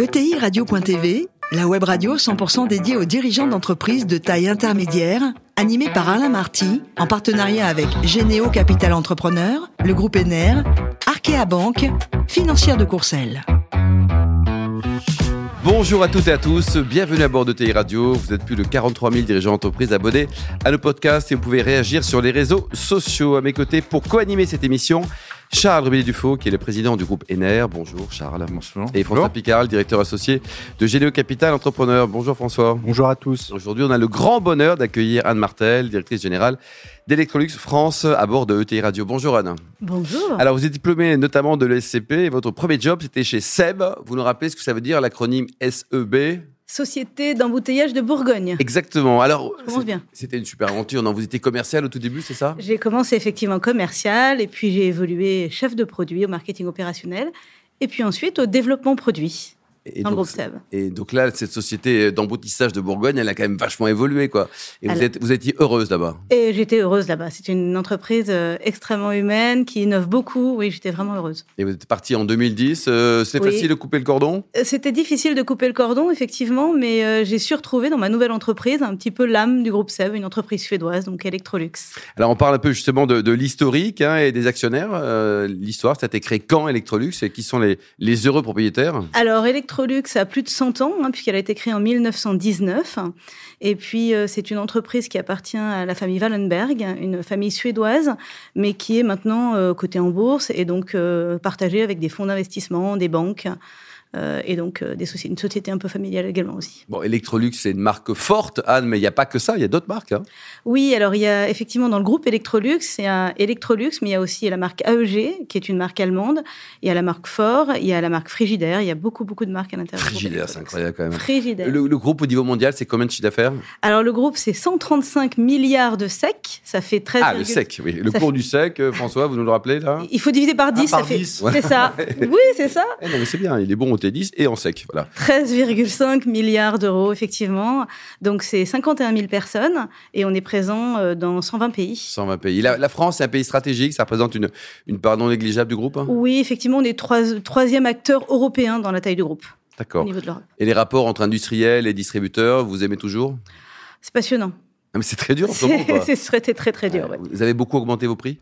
ETI Radio.tv, la web radio 100% dédiée aux dirigeants d'entreprises de taille intermédiaire, animée par Alain Marty, en partenariat avec Généo Capital Entrepreneur, le groupe Ener, Arkea Banque, financière de Courcelles. Bonjour à toutes et à tous, bienvenue à bord de TI Radio. Vous êtes plus de 43 000 dirigeants d'entreprise abonnés à nos podcasts et vous pouvez réagir sur les réseaux sociaux. À mes côtés pour co-animer cette émission, Charles Rubé-Dufaux, qui est le président du groupe Ener. Bonjour Charles. Bonjour. Et François Picard, le directeur associé de Généo Capital Entrepreneur. Bonjour François. Bonjour à tous. Aujourd'hui, on a le grand bonheur d'accueillir Anne Martel, directrice générale d'Electrolux France à bord de ETI Radio. Bonjour Anne. Bonjour. Alors, vous êtes diplômé notamment de l'ESCP et votre premier job, c'était chez SEB. Vous nous rappelez ce que ça veut dire, l'acronyme SEB Société d'embouteillage de Bourgogne. Exactement. Alors, c'était une super aventure. Non, vous étiez commercial au tout début, c'est ça? J'ai commencé effectivement commercial et puis j'ai évolué chef de produit au marketing opérationnel et puis ensuite au développement produit et dans le groupe SEB. et donc là, cette société d'emboutissage de Bourgogne, elle a quand même vachement évolué, quoi. Et vous, êtes, vous étiez heureuse là-bas. Et j'étais heureuse là-bas. C'est une entreprise euh, extrêmement humaine qui innove beaucoup. Oui, j'étais vraiment heureuse. Et vous êtes parti en 2010. Euh, c'est Oui. facile de couper le cordon? Euh, C'était difficile de couper le cordon, effectivement, mais euh, j'ai su retrouver dans ma nouvelle entreprise un petit peu l'âme du groupe SEB, une entreprise suédoise, donc Electrolux. Alors, on parle un peu justement de, de l'historique hein, et des actionnaires. L'histoire, ça a été créé quand Electrolux? Et qui sont les, les heureux propriétaires? Alors, Electrolux a plus de 100 ans, hein, puisqu'elle a été créée en 1919. Et puis, euh, c'est une entreprise qui appartient à la famille Wallenberg, une famille suédoise, mais qui est maintenant euh, cotée en bourse et donc euh, partagée avec des fonds d'investissement, des banques. Euh, et donc euh, des soci- une société un peu familiale également aussi. Bon, Electrolux, c'est une marque forte, Anne, mais il n'y a pas que ça, il y a d'autres marques. hein. Oui, alors il y a effectivement dans le groupe Electrolux, il y a Electrolux, mais il y a aussi la marque AEG, qui est une marque allemande. Il y a la marque Ford, il y a la marque Frigidaire. Il y a beaucoup, beaucoup de marques à l'intérieur. Frigidaire, c'est incroyable quand même. Frigidaire. Le, le groupe au niveau mondial, c'est combien de chiffre d'affaires? Alors le groupe, c'est 135 milliards de SEC. Ça fait 13. Ah, le sec, oui. Le Ça cours du sec, euh, François, vous nous le rappelez là? Il faut diviser par 10, par ça fait. 10. C'est ça. Oui, c'est ça. Eh non, mais c'est bien, il est bon et en sec. Voilà. 13,5 milliards d'euros, effectivement. Donc c'est 51 000 personnes et on est présent euh, dans 120 pays. 120 pays. La, la France, c'est un pays stratégique, ça représente une, une part non négligeable du groupe. hein? Oui, effectivement, on est trois- troisième acteur européen dans la taille du groupe D'accord. Et les rapports entre industriels et distributeurs, vous aimez toujours? C'est passionnant. Mais c'est très dur en ce moment. C'est c'était très très dur. ouais. Vous avez beaucoup augmenté vos prix?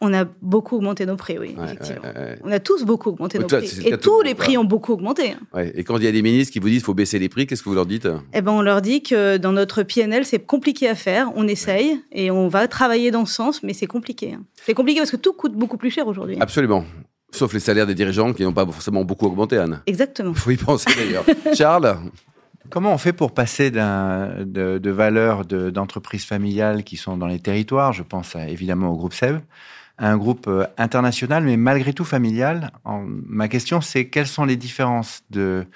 On a beaucoup augmenté nos prix, oui, Ouais, effectivement. On a tous beaucoup augmenté nos toi, prix. Et tous les prix ont beaucoup augmenté. hein. Et quand il y a des ministres qui vous disent qu'il faut baisser les prix, qu'est-ce que vous leur dites? Eh ben, on leur dit que dans notre PNL, c'est compliqué à faire. On essaye et on va travailler dans ce sens, mais c'est compliqué. hein. C'est compliqué parce que tout coûte beaucoup plus cher aujourd'hui. Absolument. Sauf les salaires des dirigeants qui n'ont pas forcément beaucoup augmenté, Anne. Exactement. Il faut y penser d'ailleurs. Charles? Comment on fait pour passer de, de valeurs de- d'entreprises familiales qui sont dans les territoires, je pense évidemment au groupe SEB, à un groupe euh, international, mais malgré tout familial Ma question, c'est quelles sont les différences d'items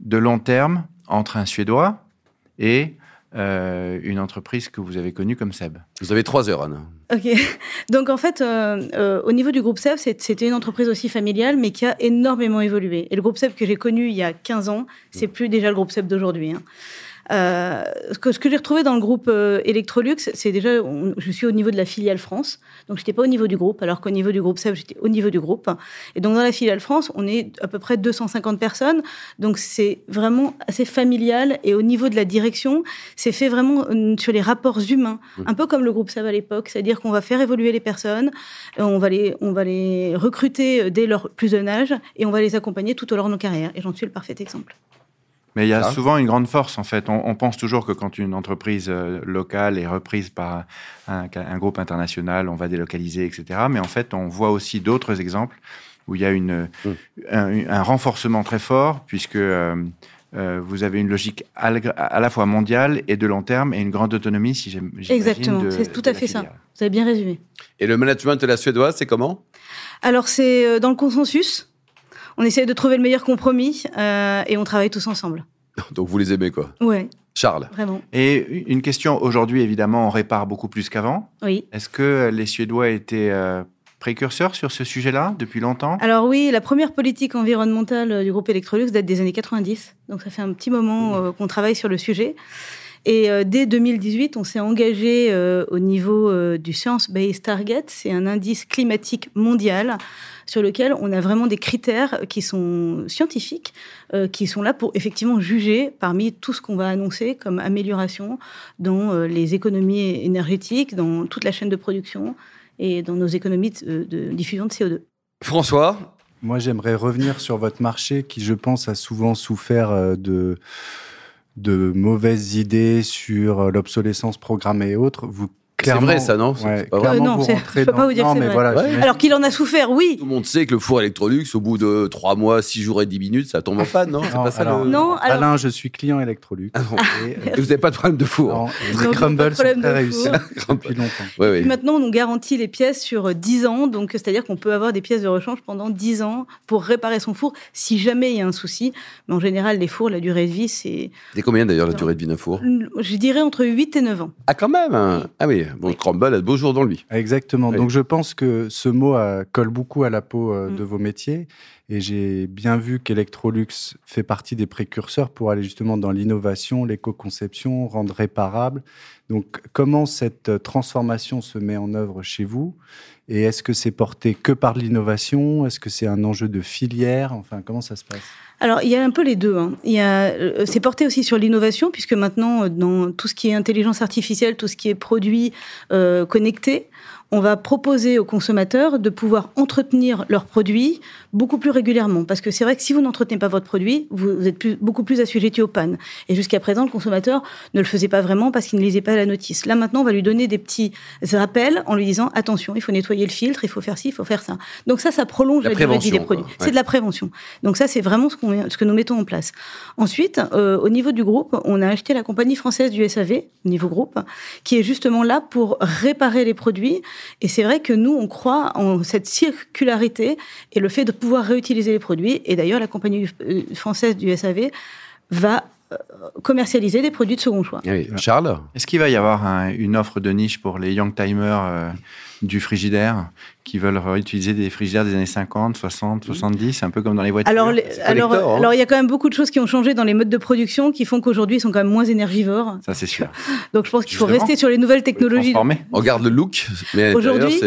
de, long terme entre un Suédois et euh, une entreprise que vous avez connue comme SEB Vous avez trois heures, Anne. Ok. Donc en fait, euh, euh, au niveau du groupe SEB, c'était une entreprise aussi familiale, mais qui a énormément évolué. Et le groupe SEB que j'ai connu il y a 15 ans, c'est plus déjà le groupe SEB d'aujourd'hui. hein. Euh, ce que, j'ai retrouvé dans le groupe euh, Electrolux, c'est déjà, on- je suis au niveau de la filiale France, donc j'étais pas au niveau du groupe, alors qu'au niveau du groupe SEB, j'étais au niveau du groupe. Et donc dans la filiale France, on est à peu près 250 personnes, donc c'est vraiment assez familial. Et au niveau de la direction, c'est fait vraiment euh, sur les rapports humains, un peu comme le groupe SEB à l'époque, c'est-à-dire qu'on va faire évoluer les personnes, on va les, on va les recruter dès leur plus jeune âge, et on va les accompagner tout au long de nos carrières. Et j'en suis le parfait exemple. Mais il y a Ah. souvent une grande force, en fait. On, on pense toujours que quand une entreprise euh, locale est reprise par un, un groupe international, on va délocaliser, etc. Mais en fait, on voit aussi d'autres exemples où il y a une, Mm. un, un renforcement très fort, puisque euh, euh, vous avez une logique à, la- à la fois mondiale et de long terme, et une grande autonomie, si j'aime j'imagine, Exactement, c'est tout à fait ça. Vous avez bien résumé. Et le management de la suédoise, c'est comment? Alors c'est dans le consensus. On essaie de trouver le meilleur compromis euh, et on travaille tous ensemble. Donc vous les aimez, quoi. Ouais, Charles vraiment. Et une question, aujourd'hui, évidemment, on répare beaucoup plus qu'avant. Oui. Est-ce que les Suédois étaient euh, précurseurs sur ce sujet-là depuis longtemps? Alors oui, la première politique environnementale euh, du groupe Electrolux date des années 90. Donc ça fait un petit moment euh, qu'on travaille sur le sujet. Et euh, dès 2018, on s'est engagé euh, au niveau euh, du Science Based Target. C'est un indice climatique mondial sur lequel on a vraiment des critères qui sont scientifiques, euh, qui sont là pour effectivement juger parmi tout ce qu'on va annoncer comme amélioration dans euh, les économies énergétiques, dans toute la chaîne de production et dans nos économies de, de diffusion de CO2. François, Moi, j'aimerais revenir sur votre marché qui, je pense, a souvent souffert de, de mauvaises idées sur euh, l'obsolescence programmée et autres. Vous c'est vrai ça, non C'est ouais, pas vrai Euh, non, vous c'est- rentrez je peux pas vous dire non, que c'est vrai. voilà, Ouais. Alors qu'il en a souffert, oui. Tout le monde sait que le four Electrolux, au bout de 3 mois, 6 jours et 10 minutes, ça tombe en panne, non? C'est Non, pas ça alors- le... Non, alors- Alain, je suis client Electrolux. Ah. Et, euh, vous n'avez pas de problème de four non, les crumbles sont très réussis depuis longtemps. Oui. Maintenant, on nous garantit les pièces sur 10 ans, donc c'est-à-dire qu'on peut avoir des pièces de rechange pendant 10 ans pour réparer son four si jamais il y a un souci. Mais en général, les fours, la durée de vie, c'est, C'est combien d'ailleurs la durée de vie d'un four? je dirais, entre 8 et 9 ans. Ah quand même. Ah oui, bon, le crumble a de beaux jours dans lui. Exactement. Oui. Donc je pense que ce mot euh, colle beaucoup à la peau euh, Mm. de vos métiers. Et j'ai bien vu qu'Electrolux fait partie des précurseurs pour aller justement dans l'innovation, l'éco-conception, rendre réparable. Donc comment cette euh, transformation se met en œuvre chez vous? Et est-ce que c'est porté que par l'innovation? Est-ce que c'est un enjeu de filière? Enfin, comment ça se passe? Alors, il y a un peu les deux. hein. Euh, c'est porté aussi sur l'innovation, puisque maintenant, euh, dans tout ce qui est intelligence artificielle, tout ce qui est produits euh, connectés, on va proposer aux consommateurs de pouvoir entretenir leurs produits beaucoup plus régulièrement. Parce que c'est vrai que si vous n'entretenez pas votre produit, vous êtes plus, beaucoup plus assujetti aux pannes. Et jusqu'à présent, le consommateur ne le faisait pas vraiment parce qu'il ne lisait pas la notice. Là, maintenant, on va lui donner des petits rappels en lui disant attention, il faut nettoyer le filtre, il faut faire ci, il faut faire ça. Donc ça, ça prolonge La durée de vie des produits. Ouais. C'est de la prévention. Donc ça, c'est vraiment ce, qu'on, ce que nous mettons en place. Ensuite, euh, au niveau du groupe, on a acheté la compagnie française du SAV, au niveau groupe, qui est justement là pour réparer les produits. Et c'est vrai que nous, on croit en cette circularité et le fait de pouvoir réutiliser les produits. Et d'ailleurs, la compagnie euh, française du SAV va commercialiser des produits de second choix. Oui. Charles Est-ce qu'il va y avoir un- une offre de niche pour les young timers euh, du frigidaire qui veulent réutiliser des frigidaires des années 50, 60, 70, un peu comme dans les voitures Alors, les- alors, hein. alors, il y a quand même beaucoup de choses qui ont changé dans les modes de production qui font qu'aujourd'hui, ils sont quand même moins énergivores. Ça, c'est sûr. Donc, je pense qu'il faut rester sur les nouvelles technologies. On regarde le look, mais Aujourd'hui-.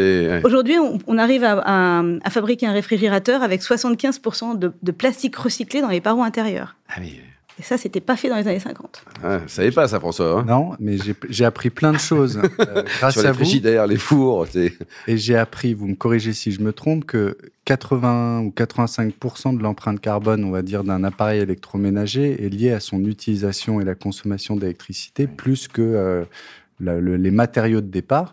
Aujourd'hui, on, on arrive à, à- à fabriquer un réfrigérateur avec 75% de, de plastique recyclé dans les parois intérieures. Ah oui. Et ça, c'était pas fait dans les années 50. Ah, vous savez pas ça, François hein Non, mais j'ai- appris plein de choses euh, grâce Sur les à vous. frigidaires, les fours. Et j'ai appris, vous me corrigez si je me trompe, que 80 ou 85% de l'empreinte carbone, on va dire, d'un appareil électroménager est lié à son utilisation et la consommation d'électricité, plus que euh, la- le- les matériaux de départ.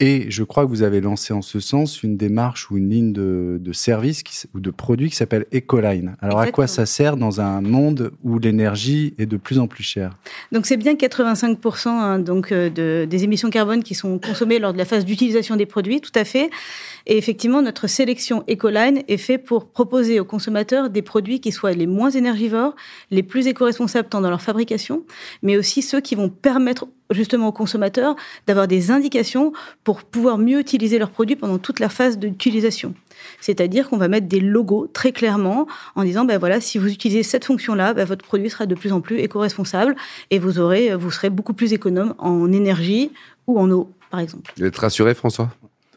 Et je crois que vous avez lancé en ce sens une démarche ou une ligne de, de service qui s- ou de produits qui s'appelle Ecoline. Alors à quoi ça sert dans un monde où l'énergie est de plus en plus chère? Donc, c'est bien 85% hein, donc, euh, de, des émissions carbone qui sont consommées lors de la phase d'utilisation des produits, tout à fait. Et effectivement, notre sélection Ecoline est faite pour proposer aux consommateurs des produits qui soient les moins énergivores, les plus éco-responsables tant dans leur fabrication, mais aussi ceux qui vont permettre justement aux consommateurs d'avoir des indications pour pouvoir mieux utiliser leurs produits pendant toute la phase d'utilisation. C'est-à-dire qu'on va mettre des logos très clairement en disant, ben voilà, si vous utilisez cette fonction-là, ben votre produit sera de plus en plus éco-responsable et vous aurez, vous serez beaucoup plus économe en énergie ou en eau, par exemple. Vous êtes rassuré, François?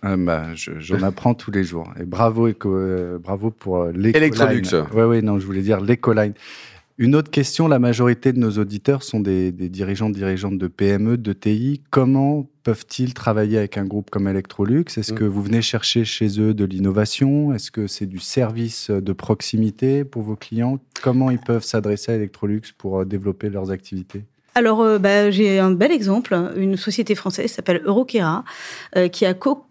Ah bah, je- J'en apprends tous les jours. Et bravo, euh, bravo pour euh, Electrolux. l'Ecoline. Oui, oui, non, je voulais dire l'Ecoline. Une autre question, la majorité de nos auditeurs sont des, des dirigeants, dirigeantes de PME, de TI. Comment peuvent-ils travailler avec un groupe comme Electrolux? Est-ce Mm. que vous venez chercher chez eux de l'innovation? Est-ce que c'est du service de proximité pour vos clients? Comment ils peuvent s'adresser à Electrolux pour euh, développer leurs activités? Alors, euh, bah, j'ai un bel exemple, une société française s'appelle Eurokera, euh, qui a co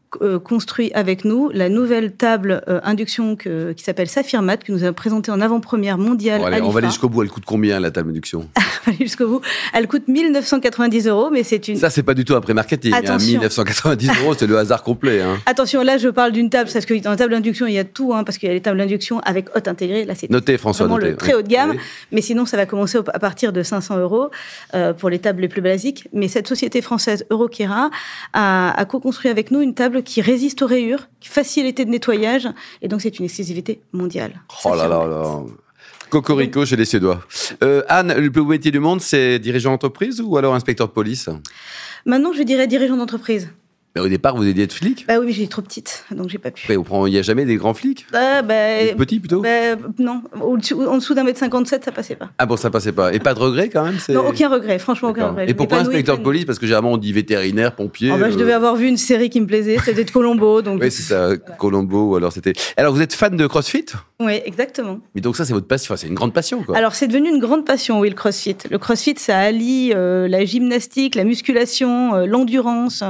construit avec nous la nouvelle table euh, induction que- qui s'appelle Saphirmat, que nous avons présentée en avant-première mondiale Bon, allez, à On va aller jusqu'au bout. Elle coûte combien, la table d'induction aller jusqu'au bout. Elle coûte 1990 euros, mais c'est une... Ça, c'est pas du tout après marketing. Hein. Attention. 1990 euros, c'est le hasard complet. Hein. Attention, là, je parle d'une table, parce que dans la table d'induction, il y a tout, hein, parce qu'il y a les tables d'induction avec hôte intégré. Là, c'est Notez, François. vraiment notez. le très haut de gamme. Oui. Mais sinon, ça va commencer à partir de 500 euros euh, pour les tables les plus basiques. Mais cette société française Eurokera a, a co-construit avec nous une table qui résiste aux rayures, qui facilité de nettoyage, et donc c'est une exclusivité mondiale. Oh là là Saphirmat. là. Cocorico chez les Suédois. Euh, Anne, le plus beau métier du monde, c'est dirigeant d'entreprise ou alors inspecteur de police? Maintenant, je dirais dirigeant d'entreprise. Mais au départ, vous étiez être flic Bah oui, mais j'ai trop petite, donc j'ai pas pu. Mais on prend- Il n'y a jamais des grands flics Ah, bah, Des petits plutôt bah, non, en dessous d'un mètre 57, ça passait pas. Ah bon, ça passait pas. Et pas de regret quand même c'est- Non, aucun regret, franchement, aucun D'accord. regret. Et pourquoi m'épanouis inspecteur de police? Parce que généralement on dit vétérinaire, pompier. Ah bah, Je euh, devais avoir vu une série qui me plaisait, c'était de Colombo, donc. Oui, c'est ça, Colombo ou alors c'était. Alors vous êtes fan de CrossFit? Oui, exactement. Mais donc ça c'est votre passion, enfin, c'est une grande passion quoi. Alors, c'est devenu une grande passion, oui, le crossfit. Le crossfit, ça allie euh, la gymnastique, la musculation, euh, l'endurance.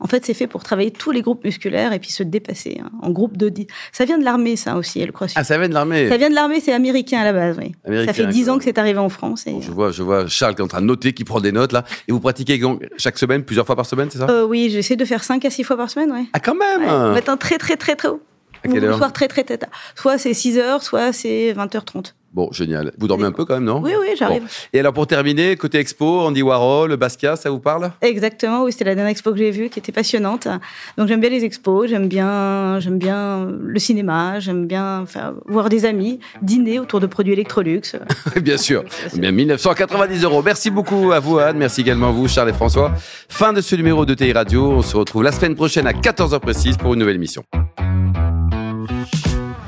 En fait, c'est fait pour travailler tous les groupes musculaires et puis se dépasser hein, en groupe de 10. Ça vient de l'armée, ça aussi, le crossfit. Ah ça vient de l'armée. Ça vient de l'armée, c'est américain à la base, oui. Américain, ça fait 10 ans que c'est arrivé en France. Et... Bon, je vois, je vois Charles qui est en train de noter, qui prend des notes là. Et vous pratiquez donc chaque semaine, plusieurs fois par semaine, c'est ça? Euh, oui, j'essaie de faire 5 à 6 fois par semaine, ouais. Ah quand même Ouais. Matin très très très très haut. À quelle Ou le heure soir très très très tard. Soit c'est 6 heures, soit c'est 20h30. Bon, génial. Vous dormez un peu quand même, non? Oui, oui, j'arrive. Bon. Et alors pour terminer, côté expo, Andy Warhol, Basquiat, ça vous parle? Exactement, oui, c'était la dernière expo que j'ai vue qui était passionnante. Donc j'aime bien les expos, j'aime bien, j'aime bien le cinéma, j'aime bien enfin, voir des amis, dîner autour de produits Electrolux. Bien sûr. Bien 1990 euros. Merci beaucoup à vous, Anne. Merci également à vous, Charles et François. Fin de ce numéro de TI Radio. On se retrouve la semaine prochaine à 14h précise pour une nouvelle émission.